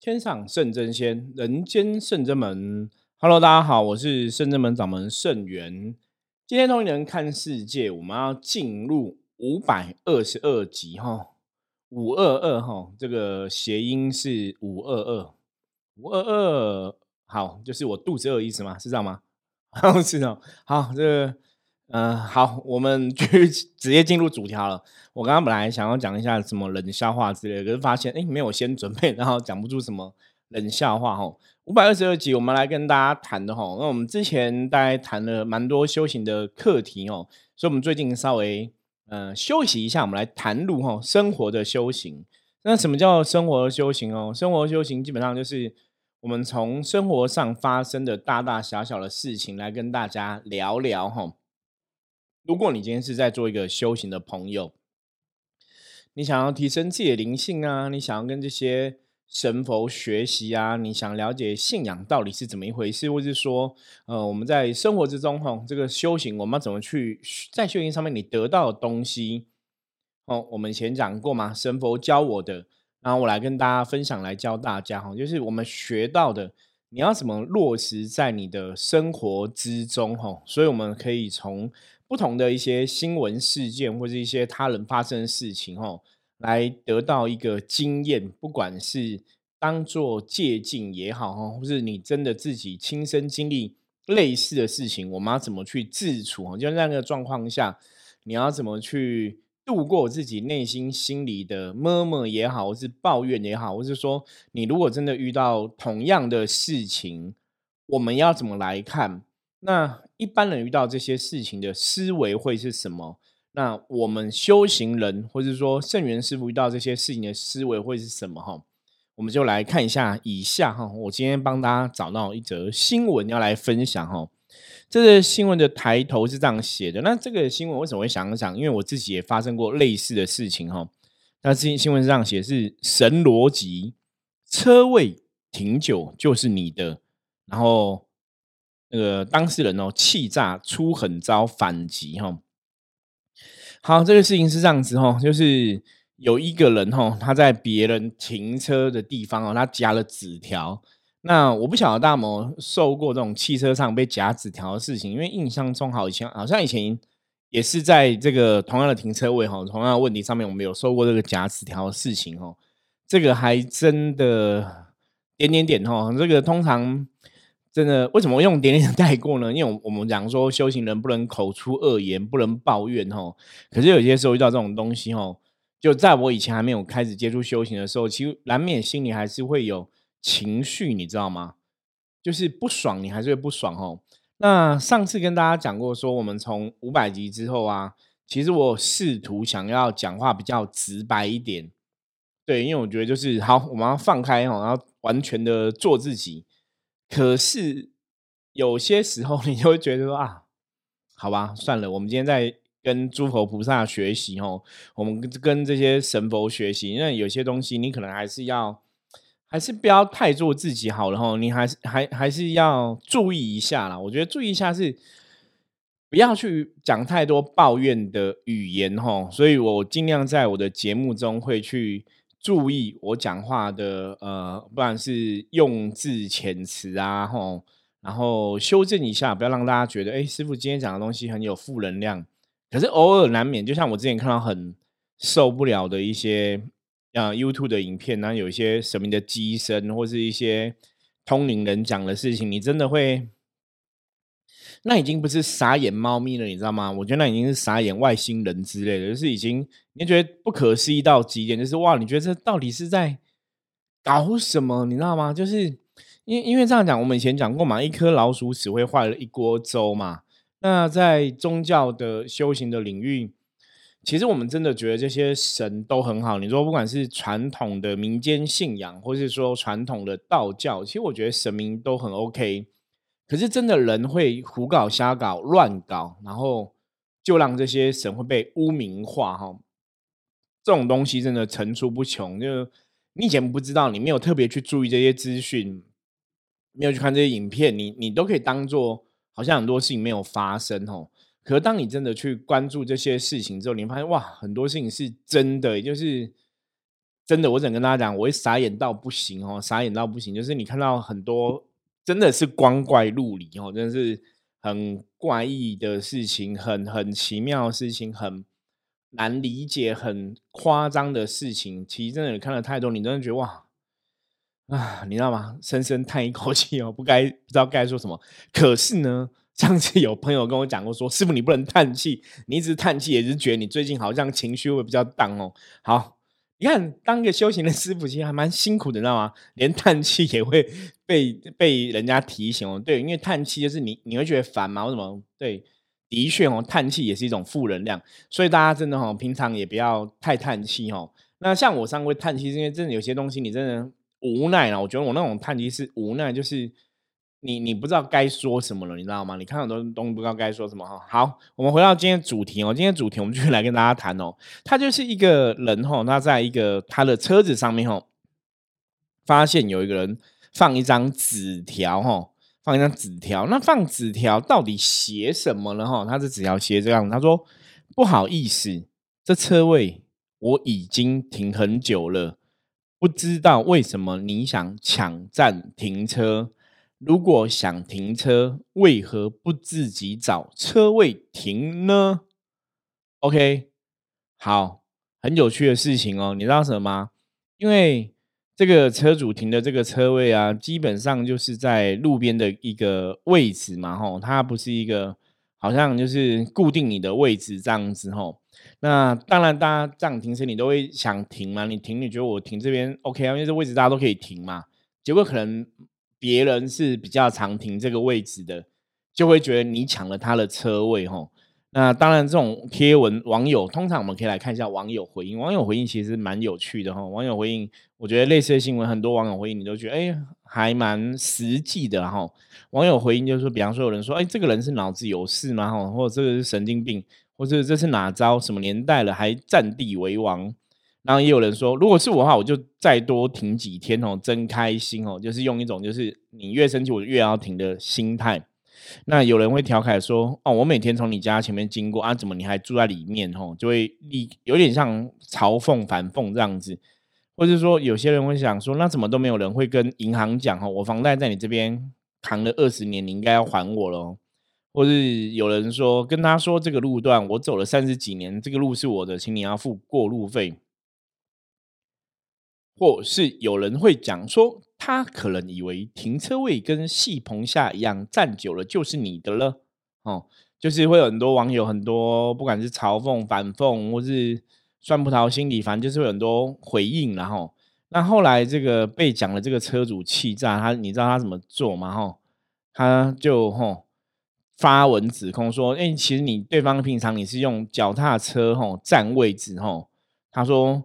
天上圣真仙，人间圣真门。Hello，大家好，我是圣真门掌门圣元。今天同一人看世界，我们要进入五百二十二集哈，五二二哈，这个谐音是五二二，五二二，好，就是我肚子饿意思吗？是这样吗？是的，好，这个。嗯，好，我们 去直接进入主条了。我刚刚本来想要讲一下什么冷笑话之类的，可是发现哎，没有先准备，然后讲不出什么冷笑话哈。五百二十二集，我们来跟大家谈的哈。那我们之前大概谈了蛮多修行的课题哦，所以我们最近稍微嗯休息一下，我们来谈路哈生活的修行。那什么叫生活的修行哦？生活修行基本上就是我们从生活上发生的大大小小的事情来跟大家聊聊哈。如果你今天是在做一个修行的朋友，你想要提升自己的灵性啊，你想要跟这些神佛学习啊，你想了解信仰到底是怎么一回事，或是说，呃，我们在生活之中哈，这个修行我们要怎么去在修行上面你得到的东西，哦，我们前讲过嘛，神佛教我的，然后我来跟大家分享，来教大家哈，就是我们学到的，你要怎么落实在你的生活之中哈，所以我们可以从。不同的一些新闻事件或者一些他人发生的事情，哦，来得到一个经验，不管是当做借鉴也好，哈，或是你真的自己亲身经历类似的事情，我们要怎么去自处？就在那个状况下，你要怎么去度过自己内心心里的么么也好，或是抱怨也好，或是说你如果真的遇到同样的事情，我们要怎么来看？那一般人遇到这些事情的思维会是什么？那我们修行人，或者说圣元师傅遇到这些事情的思维会是什么？哈，我们就来看一下以下哈。我今天帮大家找到一则新闻要来分享哈。这个新闻的抬头是这样写的。那这个新闻为什么会想讲？因为我自己也发生过类似的事情哈。那新新闻是这样写：是神逻辑，车位停久就是你的，然后。那个当事人哦，气炸出狠招反击哈。好，这个事情是这样子哈，就是有一个人哈，他在别人停车的地方哦，他夹了纸条。那我不晓得大某受过这种汽车上被夹纸条的事情，因为印象中好像好像以前也是在这个同样的停车位哈，同样的问题上面，我们有受过这个夹纸条的事情哦。这个还真的点点点哈，这个通常。真的，为什么用点点带过呢？因为我们讲说修行人不能口出恶言，不能抱怨哦。可是有些时候遇到这种东西哦，就在我以前还没有开始接触修行的时候，其实难免心里还是会有情绪，你知道吗？就是不爽，你还是会不爽哦。那上次跟大家讲过，说我们从五百集之后啊，其实我试图想要讲话比较直白一点，对，因为我觉得就是好，我们要放开哦，然后完全的做自己。可是有些时候，你就会觉得说啊，好吧，算了，我们今天在跟诸佛菩萨学习哦，我们跟这些神佛学习，因为有些东西你可能还是要，还是不要太做自己好了哈，你还是还还是要注意一下啦。我觉得注意一下是不要去讲太多抱怨的语言哈，所以我尽量在我的节目中会去。注意我讲话的呃，不管是用字遣词啊，吼，然后修正一下，不要让大家觉得，哎，师傅今天讲的东西很有负能量。可是偶尔难免，就像我之前看到很受不了的一些啊 YouTube 的影片，然后有一些神明的机身，或是一些通灵人讲的事情，你真的会。那已经不是傻眼猫咪了，你知道吗？我觉得那已经是傻眼外星人之类的，就是已经你觉得不可思议到极点，就是哇，你觉得这到底是在搞什么？你知道吗？就是因因为这样讲，我们以前讲过嘛，一颗老鼠屎会坏了一锅粥嘛。那在宗教的修行的领域，其实我们真的觉得这些神都很好。你说不管是传统的民间信仰，或是说传统的道教，其实我觉得神明都很 OK。可是真的人会胡搞瞎搞乱搞，然后就让这些神会被污名化哈。这种东西真的层出不穷。就你以前不知道，你没有特别去注意这些资讯，没有去看这些影片，你你都可以当做好像很多事情没有发生哦。可是当你真的去关注这些事情之后，你发现哇，很多事情是真的，就是真的，我想跟大家讲，我会傻眼到不行哦，傻眼到不行。就是你看到很多真的是光怪陆离哦，真的是很怪异的事情，很很奇妙的事情，很难理解、很夸张的事情。其实真的你看了太多，你真的觉得哇啊，你知道吗？深深叹一口气哦，不该不知道该说什么。可是呢。上次有朋友跟我讲过，说师傅你不能叹气，你一直叹气也是觉得你最近好像情绪会比较淡哦。好，你看当个修行的师傅其实还蛮辛苦的，知道吗？连叹气也会被被人家提醒哦。对，因为叹气就是你你会觉得烦嘛？为什么？对，的确哦，叹气也是一种负能量，所以大家真的哦，平常也不要太叹气哦。那像我上回叹气，是因为真的有些东西你真的无奈了。我觉得我那种叹气是无奈，就是。你你不知道该说什么了，你知道吗？你看很多东西不知道该说什么哈。好，我们回到今天主题哦。今天主题我们继续 来跟大家谈哦。他就是一个人哈，他在一个他的车子上面哈，发现有一个人放一张纸条哈，放一张纸条。那放纸条到底写什么呢？哈，他的纸条写这样，他说：“不好意思，这车位我已经停很久了，不知道为什么你想抢占停车。”如果想停车，为何不自己找车位停呢？OK，好，很有趣的事情哦。你知道什么吗？因为这个车主停的这个车位啊，基本上就是在路边的一个位置嘛，吼，它不是一个好像就是固定你的位置这样子，吼。那当然，大家这样停车，你都会想停嘛？你停，你觉得我停这边 OK 啊？因为这位置大家都可以停嘛。结果可能。别人是比较常停这个位置的，就会觉得你抢了他的车位吼。那当然，这种贴文网友通常我们可以来看一下网友回应。网友回应其实蛮有趣的哈。网友回应，我觉得类似的新闻，很多网友回应你都觉得哎，还蛮实际的哈。网友回应就是说，比方说有人说，哎，这个人是脑子有事吗？哈，或者这个是神经病，或者这是哪招？什么年代了还占地为王？然后也有人说，如果是我的话，我就再多停几天哦，真开心哦，就是用一种就是你越生气我越要停的心态。那有人会调侃说，哦，我每天从你家前面经过啊，怎么你还住在里面？吼，就会立有点像嘲讽反讽这样子，或者说有些人会想说，那怎么都没有人会跟银行讲哦，我房贷在你这边扛了二十年，你应该要还我喽？或是有人说跟他说，这个路段我走了三十几年，这个路是我的，请你要付过路费。或是有人会讲说，他可能以为停车位跟戏棚下一样，站久了就是你的了，哦，就是会有很多网友很多不管是嘲讽、反讽，或是酸葡萄心理，反正就是有很多回应，然后那后来这个被讲的这个车主气炸，他你知道他怎么做吗？哈，他就吼发文指控说，哎，其实你对方平常你是用脚踏车吼占位置吼，他说。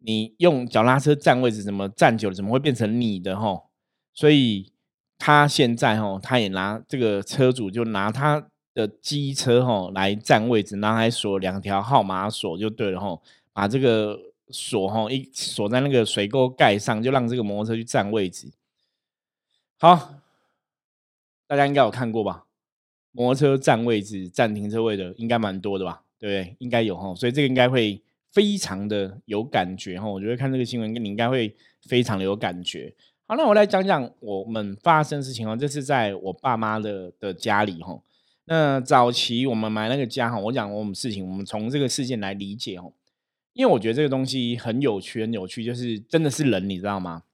你用脚踏车占位置，怎么站久了，怎么会变成你的吼？所以他现在吼，他也拿这个车主就拿他的机车吼来占位置，拿来锁两条号码锁就对了吼，把这个锁吼一锁在那个水沟盖上，就让这个摩托车去占位置。好，大家应该有看过吧？摩托车占位置、占停车位的应该蛮多的吧？对不对？应该有吼，所以这个应该会。非常的有感觉哈，我觉得看这个新闻跟，你应该会非常的有感觉。好，那我来讲讲我们发生的事情哦。这是在我爸妈的的家里哈。那早期我们买那个家哈，我讲我们事情，我们从这个事件来理解哦。因为我觉得这个东西很有趣，很有趣，就是真的是人，你知道吗？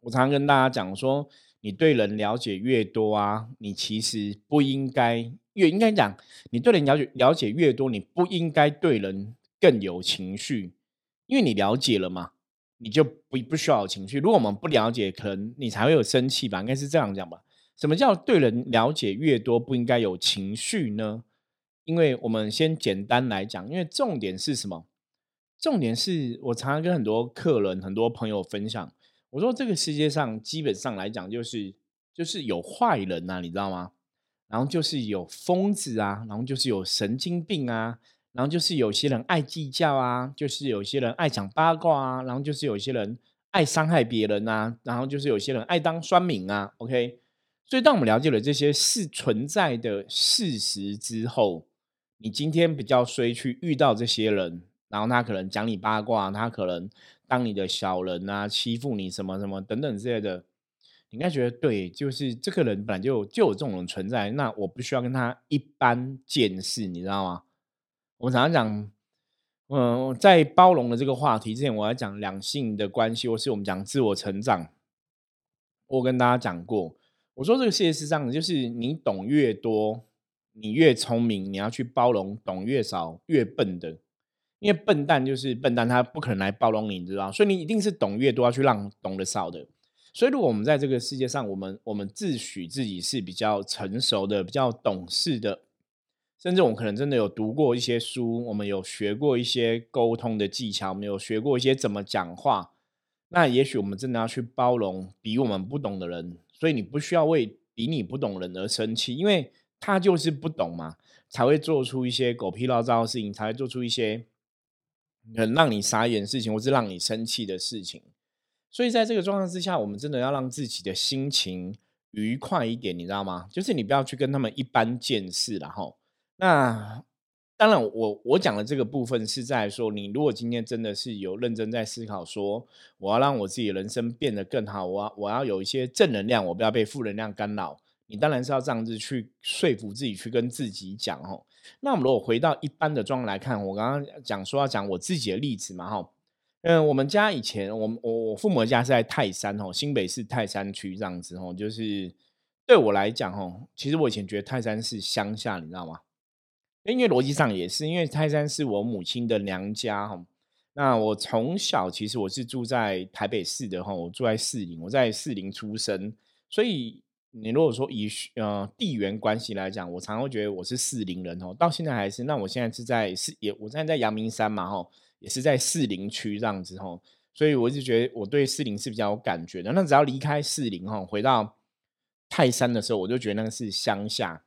我常常跟大家讲说，你对人了解越多啊，你其实不应该越应该讲，你对人了解了解越多，你不应该对人。更有情绪，因为你了解了嘛，你就不不需要有情绪。如果我们不了解，可能你才会有生气吧？应该是这样讲吧？什么叫对人了解越多不应该有情绪呢？因为我们先简单来讲，因为重点是什么？重点是我常常跟很多客人、很多朋友分享，我说这个世界上基本上来讲，就是就是有坏人呐，你知道吗？然后就是有疯子啊，然后就是有神经病啊。然后就是有些人爱计较啊，就是有些人爱讲八卦啊，然后就是有些人爱伤害别人啊，然后就是有些人爱当酸民啊。OK，所以当我们了解了这些是存在的事实之后，你今天比较衰去遇到这些人，然后他可能讲你八卦，他可能当你的小人啊，欺负你什么什么等等之类的，你应该觉得对，就是这个人本来就就有这种人存在，那我不需要跟他一般见识，你知道吗？我们常常讲，嗯，在包容的这个话题之前，我要讲两性的关系，或是我们讲自我成长。我跟大家讲过，我说这个世界是这样的，就是你懂越多，你越聪明，你要去包容懂越少越笨的。因为笨蛋就是笨蛋，他不可能来包容你，你知道？所以你一定是懂越多，要去让懂得少的。所以如果我们在这个世界上，我们我们自诩自己是比较成熟的、比较懂事的，甚至我们可能真的有读过一些书，我们有学过一些沟通的技巧，我们有学过一些怎么讲话。那也许我们真的要去包容比我们不懂的人，所以你不需要为比你不懂人而生气，因为他就是不懂嘛，才会做出一些狗屁唠糟的事情，才会做出一些。很让你傻眼的事情，或是让你生气的事情，所以在这个状况之下，我们真的要让自己的心情愉快一点，你知道吗？就是你不要去跟他们一般见识然后那当然，我我讲的这个部分是在说，你如果今天真的是有认真在思考，说我要让我自己的人生变得更好，我要我要有一些正能量，我不要被负能量干扰。你当然是要这样子去说服自己，去跟自己讲哦。那我们如果回到一般的状态来看，我刚刚讲说要讲我自己的例子嘛，哈，嗯，我们家以前，我我我父母家是在泰山哦，新北市泰山区这样子哦，就是对我来讲哦，其实我以前觉得泰山是乡下，你知道吗？因为逻辑上也是，因为泰山是我母亲的娘家哈。那我从小其实我是住在台北市的哈，我住在士林，我在士林出生，所以。你如果说以呃地缘关系来讲，我常常会觉得我是四零人哦，到现在还是。那我现在是在四也，我现在在阳明山嘛吼，也是在四零区这样子吼，所以我就觉得我对四零是比较有感觉的。那只要离开四零吼，回到泰山的时候，我就觉得那个是乡下。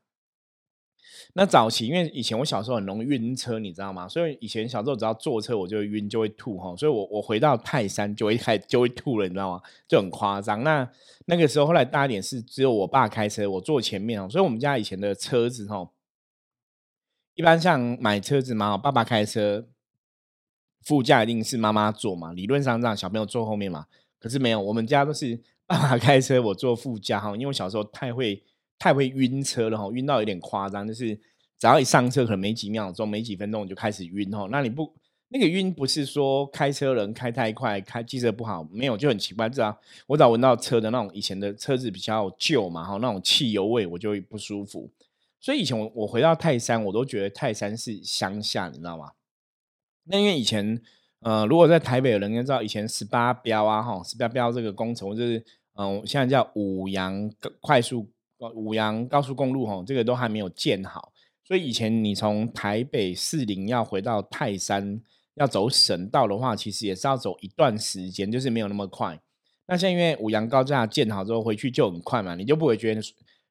那早期因为以前我小时候很容易晕车，你知道吗？所以以前小时候只要坐车我就会晕，就会吐哈。所以我我回到泰山就会开就会吐了，你知道吗？就很夸张。那那个时候后来大一点是只有我爸开车，我坐前面哦。所以我们家以前的车子哈，一般像买车子嘛，爸爸开车，副驾一定是妈妈坐嘛。理论上让小朋友坐后面嘛，可是没有，我们家都是爸爸开车，我坐副驾哈。因为我小时候太会。太会晕车了哈，晕到有点夸张，就是只要一上车，可能没几秒钟、没几分钟就开始晕哈。那你不那个晕不是说开车人开太快、开机车不好，没有就很奇怪。知道我只要闻到车的那种以前的车子比较旧嘛哈，那种汽油味我就会不舒服。所以以前我我回到泰山，我都觉得泰山是乡下，你知道吗？那因为以前呃，如果在台北的人应该知道，以前十八标啊哈，十八标这个工程就是嗯，现在叫五羊快速。五羊高速公路哈，这个都还没有建好，所以以前你从台北四零要回到泰山，要走省道的话，其实也是要走一段时间，就是没有那么快。那现在因为五羊高架建好之后，回去就很快嘛，你就不会觉得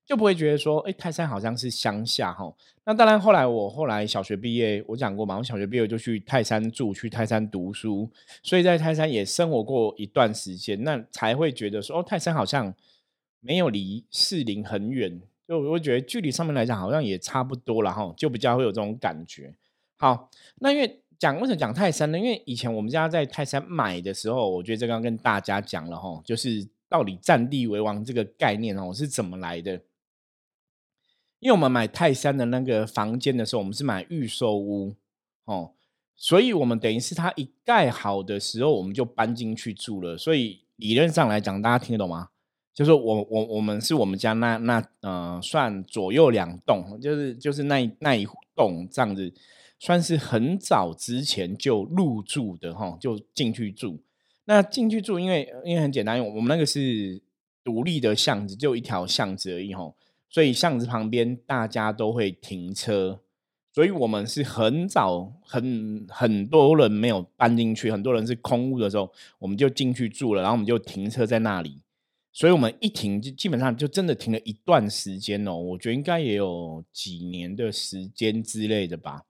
就不会觉得说，哎，泰山好像是乡下哈。那当然，后来我后来小学毕业，我讲过嘛，我小学毕业就去泰山住，去泰山读书，所以在泰山也生活过一段时间，那才会觉得说，哦，泰山好像。没有离士林很远，就我觉得距离上面来讲好像也差不多了哈，就比较会有这种感觉。好，那因为讲为什么讲泰山呢？因为以前我们家在泰山买的时候，我觉得这刚跟大家讲了哈，就是到底占地为王这个概念哦是怎么来的？因为我们买泰山的那个房间的时候，我们是买预售屋哦，所以我们等于是它一盖好的时候，我们就搬进去住了。所以理论上来讲，大家听得懂吗？就是我我我们是我们家那那呃算左右两栋，就是就是那那一栋这样子，算是很早之前就入住的哈，就进去住。那进去住，因为因为很简单，我们那个是独立的巷子，就一条巷子而已哈，所以巷子旁边大家都会停车，所以我们是很早很很多人没有搬进去，很多人是空屋的时候，我们就进去住了，然后我们就停车在那里。所以，我们一停就基本上就真的停了一段时间哦。我觉得应该也有几年的时间之类的吧。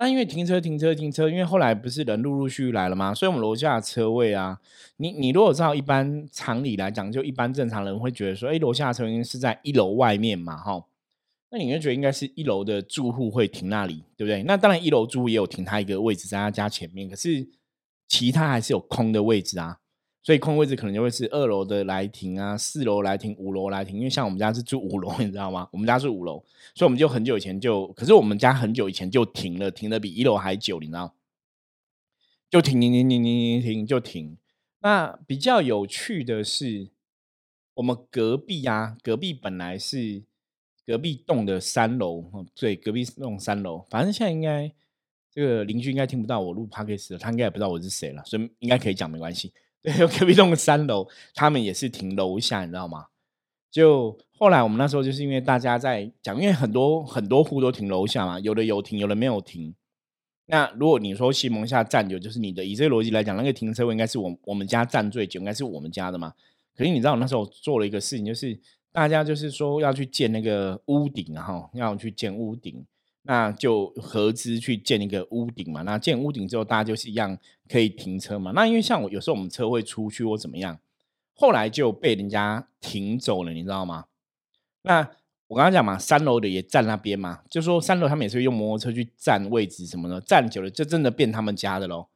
那因为停车、停车、停车，因为后来不是人陆陆续续来了吗？所以我们楼下的车位啊，你你如果照一般常理来讲，就一般正常人会觉得说，哎，楼下的车位是在一楼外面嘛，哈。那你会觉得应该是一楼的住户会停那里，对不对？那当然，一楼住户也有停他一个位置在他家前面，可是其他还是有空的位置啊。所以空位置可能就会是二楼的来停啊，四楼来停，五楼来停。因为像我们家是住五楼，你知道吗？我们家是五楼，所以我们就很久以前就，可是我们家很久以前就停了，停的比一楼还久，你知道？就停停停停停停停就停。那比较有趣的是，我们隔壁啊，隔壁本来是隔壁栋的三楼，对，隔壁栋三楼，反正现在应该这个邻居应该听不到我录 podcast 了他应该也不知道我是谁了，所以应该可以讲没关系。对，隔壁栋三楼，他们也是停楼下，你知道吗？就后来我们那时候就是因为大家在讲，因为很多很多户都停楼下嘛，有的有停，有的没有停。那如果你说西蒙下站久，就是你的以这个逻辑来讲，那个停车位应该是我我们家站最久，应该是我们家的嘛。可是你知道，我那时候做了一个事情，就是大家就是说要去建那个屋顶，哈，要去建屋顶，那就合资去建一个屋顶嘛。那建屋顶之后，大家就是一样可以停车嘛。那因为像我有时候我们车会出去或怎么样，后来就被人家停走了，你知道吗？那。我刚刚讲嘛，三楼的也站那边嘛，就说三楼他们也是用摩托车去占位置什么的，站久了就真的变他们家的喽，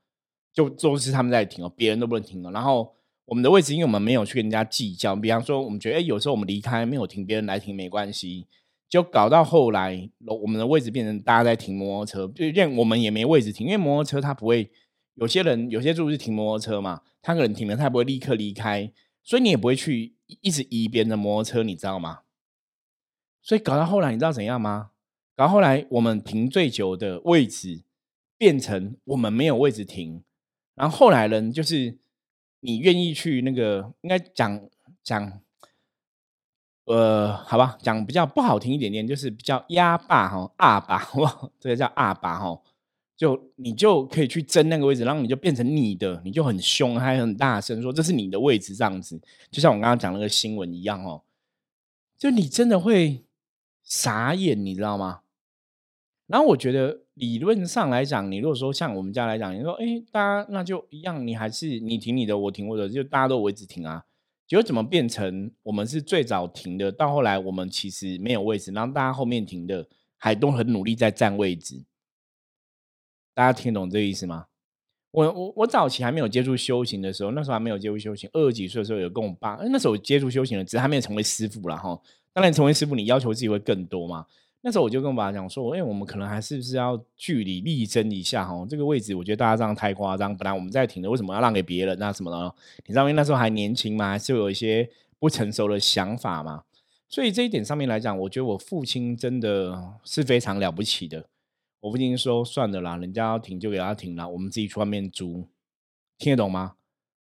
就都是他们在停哦，别人都不能停哦。然后我们的位置，因为我们没有去跟人家计较，比方说我们觉得，哎，有时候我们离开没有停，别人来停没关系，就搞到后来，我们的位置变成大家在停摩托车，就连我们也没位置停，因为摩托车它不会，有些人有些住户是停摩托车嘛，他可能停了，他也不会立刻离开，所以你也不会去一直移别人的摩托车，你知道吗？所以搞到后来，你知道怎样吗？搞到后来，我们停最久的位置变成我们没有位置停。然后后来人就是你愿意去那个，应该讲讲，呃，好吧，讲比较不好听一点点，就是比较压霸哈，二霸哇，这个叫二霸哈，就你就可以去争那个位置，然后你就变成你的，你就很凶，还很大声说这是你的位置，这样子，就像我刚刚讲那个新闻一样哦，就你真的会。傻眼，你知道吗？然后我觉得理论上来讲，你如果说像我们家来讲，你说哎，大家那就一样，你还是你停你的，我停我的，就大家都位置停啊。结果怎么变成我们是最早停的？到后来我们其实没有位置，然后大家后面停的还都很努力在占位置。大家听懂这个意思吗？我我我早期还没有接触修行的时候，那时候还没有接触修行，二十几岁的时候有跟我爸，那时候接触修行了，只是还没有成为师傅了哈。当然，成为师傅，你要求自己会更多嘛。那时候我就跟我爸讲说：“哎，我们可能还是不是要据理力争一下哈？这个位置，我觉得大家这样太夸张。本来我们在停的，为什么要让给别人？那什么呢？你知道，因为那时候还年轻嘛，还是有一些不成熟的想法嘛。所以这一点上面来讲，我觉得我父亲真的是非常了不起的。我父亲说：算了啦，人家要停就给他停了，我们自己去外面租，听得懂吗？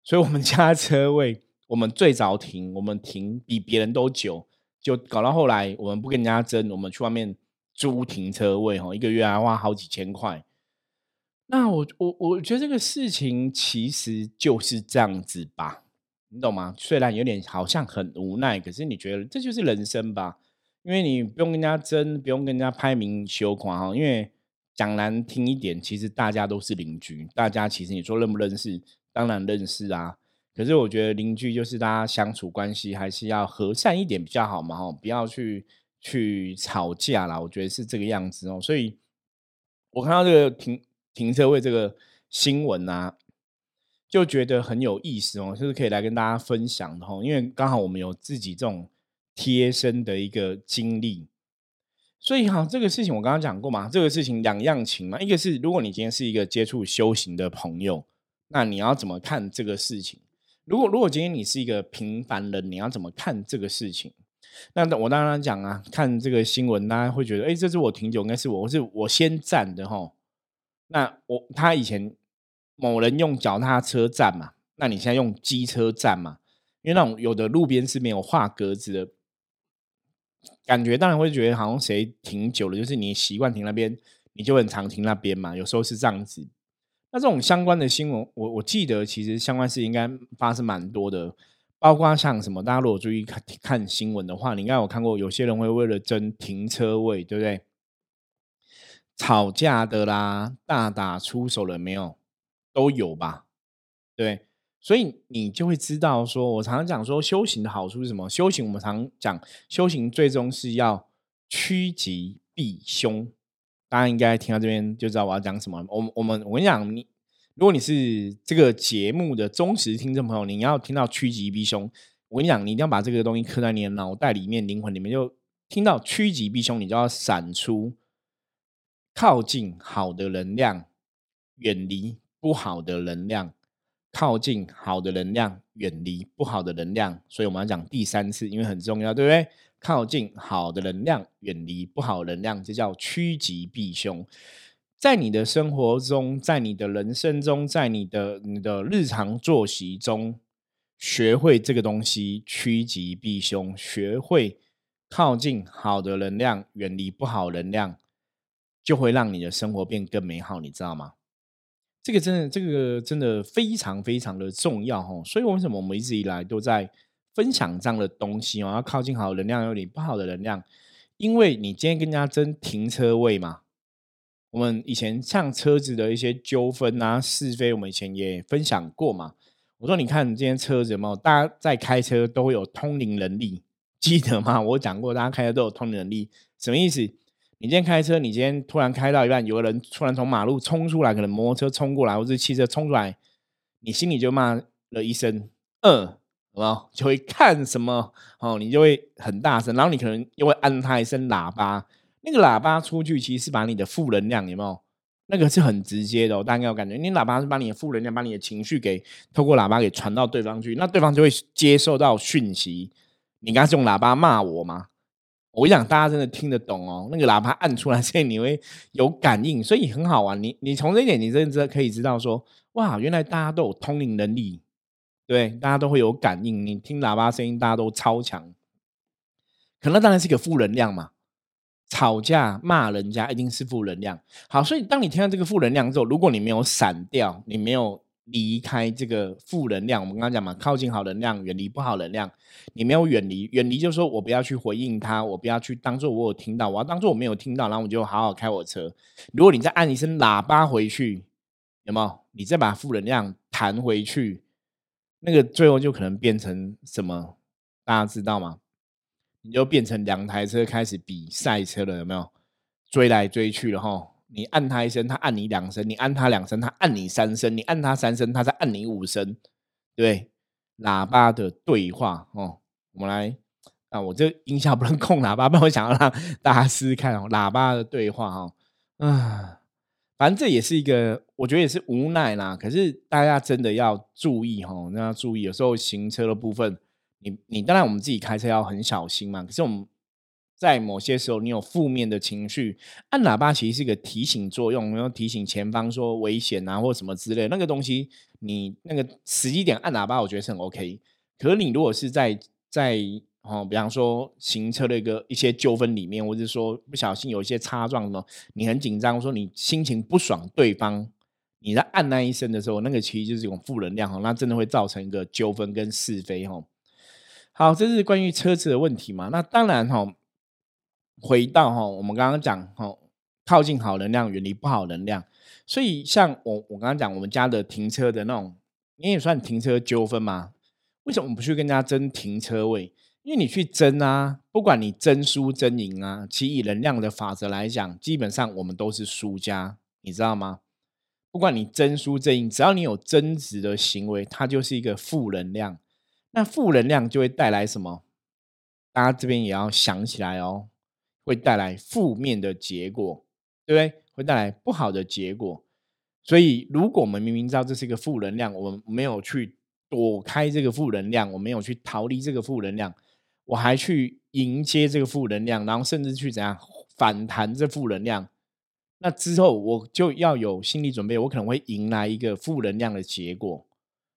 所以我们家车位，我们最早停，我们停比别人都久。”就搞到后来，我们不跟人家争，我们去外面租停车位，哈，一个月还花好几千块。那我我我觉得这个事情其实就是这样子吧，你懂吗？虽然有点好像很无奈，可是你觉得这就是人生吧？因为你不用跟人家争，不用跟人家拍明羞夸哈。因为讲难听一点，其实大家都是邻居，大家其实你说认不认识，当然认识啊。可是我觉得邻居就是大家相处关系还是要和善一点比较好嘛，哈，不要去去吵架啦。我觉得是这个样子哦。所以我看到这个停停车位这个新闻啊，就觉得很有意思哦，就是可以来跟大家分享的哈。因为刚好我们有自己这种贴身的一个经历，所以哈，这个事情我刚刚讲过嘛，这个事情两样情嘛。一个是如果你今天是一个接触修行的朋友，那你要怎么看这个事情？如果如果今天你是一个平凡人，你要怎么看这个事情？那我当然讲啊，看这个新闻，大家会觉得，哎，这是我挺久，应该是我，我是我先站的哈。那我他以前某人用脚踏车站嘛，那你现在用机车站嘛？因为那种有的路边是没有画格子的，感觉当然会觉得好像谁停久了，就是你习惯停那边，你就很常停那边嘛。有时候是这样子。那这种相关的新闻，我我记得其实相关事应该发生蛮多的，包括像什么，大家如果注意看看新闻的话，你应该有看过，有些人会为了争停车位，对不对？吵架的啦，大打出手了没有？都有吧？对，所以你就会知道，说我常常讲说，修行的好处是什么？修行我们常讲，修行最终是要趋吉避凶。大家应该听到这边就知道我要讲什么。我我们我跟你讲，你如果你是这个节目的忠实听众朋友，你要听到趋吉避凶，我跟你讲，你一定要把这个东西刻在你的脑袋里面、灵魂里面，就听到趋吉避凶，你就要闪出靠近好的能量，远离不好的能量。靠近好的能量，远离不好的能量。所以我们要讲第三次，因为很重要，对不对？靠近好的能量，远离不好能量，这叫趋吉避凶。在你的生活中，在你的人生中，在你的你的日常作息中，学会这个东西，趋吉避凶，学会靠近好的能量，远离不好能量，就会让你的生活变更美好，你知道吗？这个真的，这个真的非常非常的重要哈，所以为什么我们一直以来都在分享这样的东西哦？要靠近好能量，有点不好的能量，因为你今天跟人家争停车位嘛。我们以前像车子的一些纠纷啊、是非，我们以前也分享过嘛。我说，你看你今天车子嘛，大家在开车都会有通灵能力，记得吗？我讲过，大家开车都有通灵能力，什么意思？你今天开车，你今天突然开到一半，有个人突然从马路冲出来，可能摩托车冲过来，或者汽车冲出来，你心里就骂了一声“嗯”，好不好？就会看什么哦，你就会很大声，然后你可能又会按他一声喇叭，那个喇叭出去其实是把你的负能量有没有？那个是很直接的，大家有感觉，你喇叭是把你的负能量、把你的情绪给透过喇叭给传到对方去，那对方就会接受到讯息。你刚是用喇叭骂我吗？我讲，大家真的听得懂哦。那个喇叭按出来，所以你会有感应，所以很好玩。你你从这一点，你真的可以知道说，哇，原来大家都有通灵能力，对，大家都会有感应。你听喇叭声音，大家都超强，可能当然是个负能量嘛。吵架骂人家一定是负能量。好，所以当你听到这个负能量之后，如果你没有闪掉，你没有。离开这个负能量，我们刚刚讲嘛，靠近好能量，远离不好能量。你没有远离，远离就是说我不要去回应他，我不要去当做我有听到，我要当做我没有听到，然后我就好好开我车。如果你再按一声喇叭回去，有没有？你再把负能量弹回去，那个最后就可能变成什么？大家知道吗？你就变成两台车开始比赛车了，有没有？追来追去了哈。你按他一声，他按你两声；你按他两声，他按你三声；你按他三声，他再按你五声。对，喇叭的对话哦，我们来啊！我这音效不能控喇叭，不然我想要让大家试试看哦。喇叭的对话哈，啊，反正这也是一个，我觉得也是无奈啦。可是大家真的要注意哈，那要注意，有时候行车的部分，你你当然我们自己开车要很小心嘛。可是我们。在某些时候，你有负面的情绪，按喇叭其实是一个提醒作用，然后提醒前方说危险啊，或什么之类那个东西。你那个时机点按喇叭，我觉得是很 OK。可是你如果是在在哦，比方说行车的一个一些纠纷里面，或者说不小心有一些擦撞呢，你很紧张，说你心情不爽，对方你在按那一声的时候，那个其实就是一种负能量哈，那真的会造成一个纠纷跟是非哈。好，这是关于车子的问题嘛？那当然哈。回到哈，我们刚刚讲哈，靠近好能量，远离不好能量。所以像我我刚刚讲，我们家的停车的那种，你也算停车纠纷吗？为什么不去跟人家争停车位？因为你去争啊，不管你争输争赢啊，其以能量的法则来讲，基本上我们都是输家，你知道吗？不管你争输争赢，只要你有争执的行为，它就是一个负能量。那负能量就会带来什么？大家这边也要想起来哦。会带来负面的结果，对不对？会带来不好的结果。所以，如果我们明明知道这是一个负能量，我们没有去躲开这个负能量，我没有去逃离这个负能量，我还去迎接这个负能量，然后甚至去怎样反弹这负能量，那之后我就要有心理准备，我可能会迎来一个负能量的结果。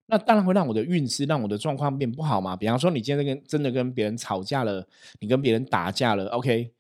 那当然会让我的运势、让我的状况变不好嘛。比方说，你今天跟真的跟别人吵架了，你跟别人打架了，OK。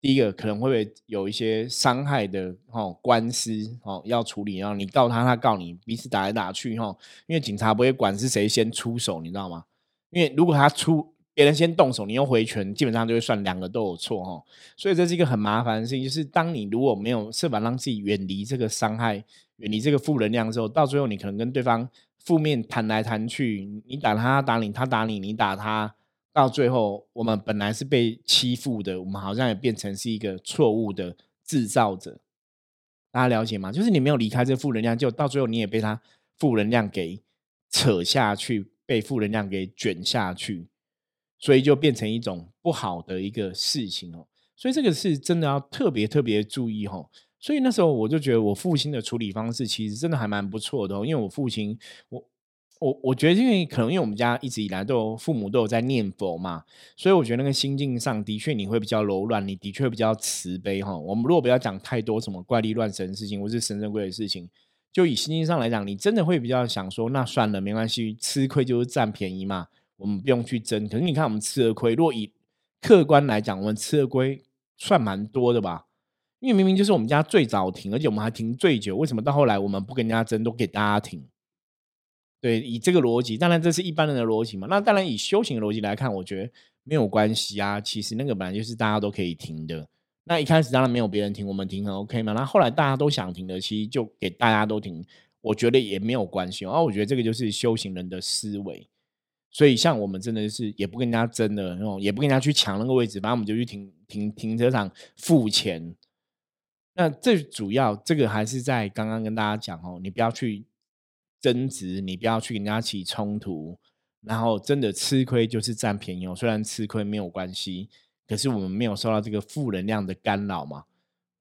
第一个可能会有一些伤害的哦官司哦要处理，然后你告他，他告你，彼此打来打去哈，因为警察不会管是谁先出手，你知道吗？因为如果他出别人先动手，你又回拳，基本上就会算两个都有错哈，所以这是一个很麻烦的事情。就是当你如果没有设法让自己远离这个伤害，远离这个负能量之后，到最后你可能跟对方负面谈来谈去，你打他打你，他打你，你打他。到最后我们本来是被欺负的，我们好像也变成是一个错误的制造者。大家了解吗？就是你没有离开这负能量，就到最后你也被他负能量给扯下去，被负能量给卷下去，所以就变成一种不好的一个事情哦。所以这个是真的要特别特别注意哦。所以那时候我就觉得我父亲的处理方式其实真的还蛮不错的，因为我父亲我。我我觉得，因为可能因为我们家一直以来都有父母都有在念佛嘛，所以我觉得那个心境上的确你会比较柔软，你的确比较慈悲哈。我们如果不要讲太多什么怪力乱神的事情，或是神神鬼的事情，就以心境上来讲，你真的会比较想说，那算了，没关系，吃亏就是占便宜嘛，我们不用去争。可是你看，我们吃的亏，若以客观来讲，我们吃的亏算蛮多的吧？因为明明就是我们家最早停，而且我们还停最久，为什么到后来我们不跟人家争，都给大家停？对，以这个逻辑，当然这是一般人的逻辑嘛。那当然以修行的逻辑来看，我觉得没有关系啊。其实那个本来就是大家都可以停的。那一开始当然没有别人停，我们停很 OK 嘛。那后来大家都想停的，其实就给大家都停，我觉得也没有关系。然后我觉得这个就是修行人的思维。所以像我们真的是也不跟人家争的那种，也不跟人家去抢那个位置，反正我们就去停停停车场付钱。那最主要这个还是在刚刚跟大家讲哦，你不要去。争执，你不要去跟人家起冲突，然后真的吃亏就是占便宜哦。虽然吃亏没有关系，可是我们没有受到这个负能量的干扰嘛。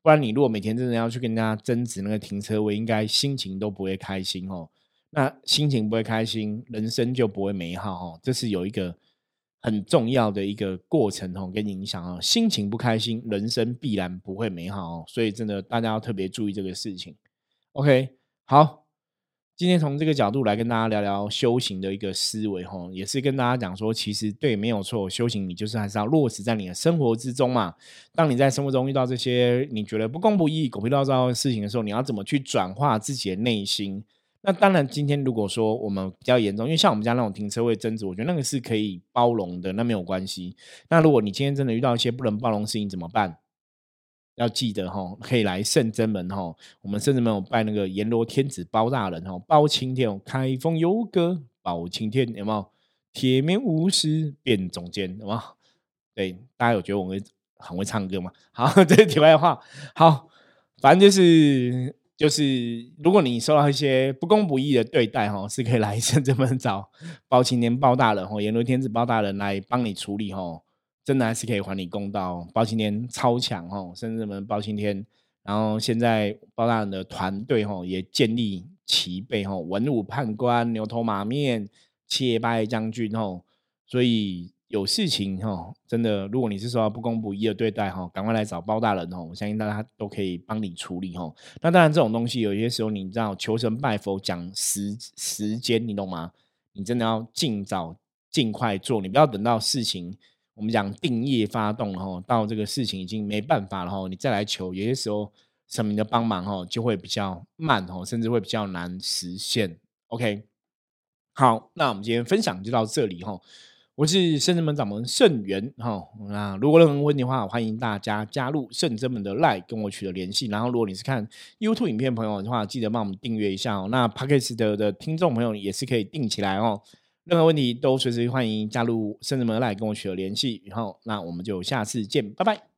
不然你如果每天真的要去跟人家争执那个停车位，应该心情都不会开心哦。那心情不会开心，人生就不会美好哦。这是有一个很重要的一个过程哦，跟影响哦。心情不开心，人生必然不会美好哦。所以真的大家要特别注意这个事情。OK，好。今天从这个角度来跟大家聊聊修行的一个思维，哦，也是跟大家讲说，其实对，没有错，修行你就是还是要落实在你的生活之中嘛。当你在生活中遇到这些你觉得不公不义、狗屁倒灶的事情的时候，你要怎么去转化自己的内心？那当然，今天如果说我们比较严重，因为像我们家那种停车位争执，我觉得那个是可以包容的，那没有关系。那如果你今天真的遇到一些不能包容的事情，怎么办？要记得哈，可以来圣真门哈。我们圣真门有拜那个阎罗天子包大人哈，包青天，哦开封有歌，包青天有没有？铁面无私变总监，有没有？对，大家有觉得我们很会唱歌吗？好，这是题外话。好，反正就是就是，如果你受到一些不公不义的对待哈，是可以来圣真门找包青天包大人哈，阎罗天子包大人来帮你处理哈。真的还是可以还你公道，包青天超强哦，甚至们包青天，然后现在包大人的团队哈也建立齐备哈，文武判官、牛头马面、切拜将军吼，所以有事情吼，真的如果你是受到不公不义的对待吼，赶快来找包大人哦，我相信大家都可以帮你处理吼。那当然这种东西有些时候你知道求神拜佛讲时时间，你懂吗？你真的要尽早尽快做，你不要等到事情。我们讲定业发动哈，到这个事情已经没办法了哈，你再来求，有些时候神明的帮忙哈，就会比较慢哈，甚至会比较难实现。OK，好，那我们今天分享就到这里哈。我是圣真门掌门圣元哈。那如果任何问题的话，欢迎大家加入圣真门的 Line 跟我取得联系。然后，如果你是看 YouTube 影片朋友的话，记得帮我们订阅一下哦。那 Podcast 的的听众朋友也是可以订起来哦。任何问题都随时欢迎加入圣人门来跟我取得联系，然后那我们就下次见，拜拜。